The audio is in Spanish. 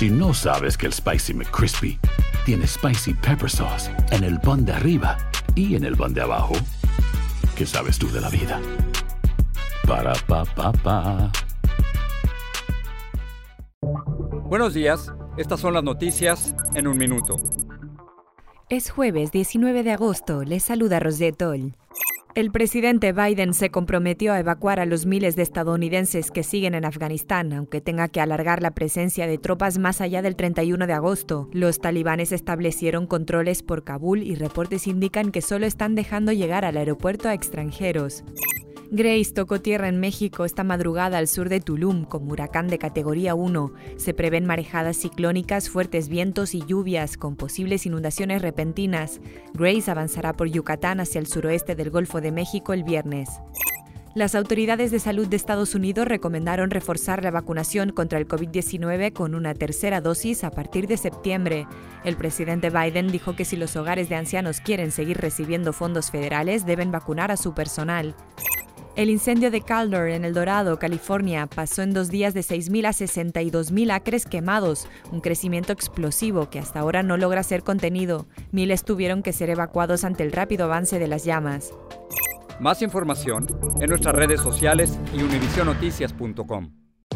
Si no sabes que el Spicy McCrispy tiene Spicy Pepper Sauce en el pan de arriba y en el pan de abajo, ¿qué sabes tú de la vida? Para, pa, pa, pa. Buenos días, estas son las noticias en un minuto. Es jueves 19 de agosto, les saluda Rosetol. El presidente Biden se comprometió a evacuar a los miles de estadounidenses que siguen en Afganistán, aunque tenga que alargar la presencia de tropas más allá del 31 de agosto. Los talibanes establecieron controles por Kabul y reportes indican que solo están dejando llegar al aeropuerto a extranjeros. Grace tocó tierra en México esta madrugada al sur de Tulum como huracán de categoría 1. Se prevén marejadas ciclónicas, fuertes vientos y lluvias con posibles inundaciones repentinas. Grace avanzará por Yucatán hacia el suroeste del Golfo de México el viernes. Las autoridades de salud de Estados Unidos recomendaron reforzar la vacunación contra el COVID-19 con una tercera dosis a partir de septiembre. El presidente Biden dijo que si los hogares de ancianos quieren seguir recibiendo fondos federales, deben vacunar a su personal. El incendio de Calder en El Dorado, California, pasó en dos días de 6.000 a 62.000 acres quemados, un crecimiento explosivo que hasta ahora no logra ser contenido. Miles tuvieron que ser evacuados ante el rápido avance de las llamas. Más información en nuestras redes sociales y univisionoticias.com.